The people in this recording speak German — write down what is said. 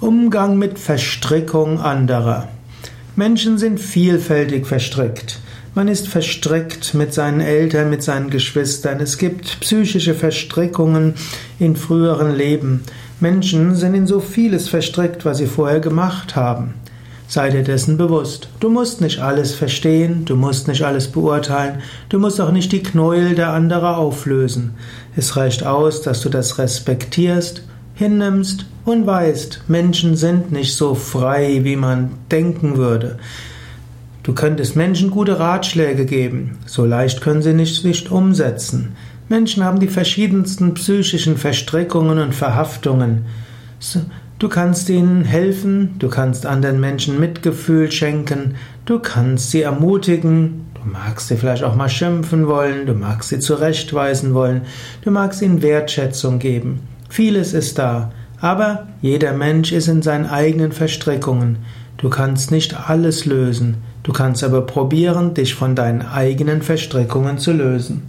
Umgang mit Verstrickung anderer. Menschen sind vielfältig verstrickt. Man ist verstrickt mit seinen Eltern, mit seinen Geschwistern. Es gibt psychische Verstrickungen in früheren Leben. Menschen sind in so vieles verstrickt, was sie vorher gemacht haben. Sei dir dessen bewusst. Du musst nicht alles verstehen, du musst nicht alles beurteilen, du musst auch nicht die Knäuel der anderen auflösen. Es reicht aus, dass du das respektierst hinnimmst und weißt, Menschen sind nicht so frei, wie man denken würde. Du könntest Menschen gute Ratschläge geben, so leicht können sie nicht, nicht umsetzen. Menschen haben die verschiedensten psychischen Verstrickungen und Verhaftungen. Du kannst ihnen helfen, du kannst anderen Menschen Mitgefühl schenken, du kannst sie ermutigen, du magst sie vielleicht auch mal schimpfen wollen, du magst sie zurechtweisen wollen, du magst ihnen Wertschätzung geben. Vieles ist da, aber jeder Mensch ist in seinen eigenen Verstrickungen. Du kannst nicht alles lösen, du kannst aber probieren, dich von deinen eigenen Verstrickungen zu lösen.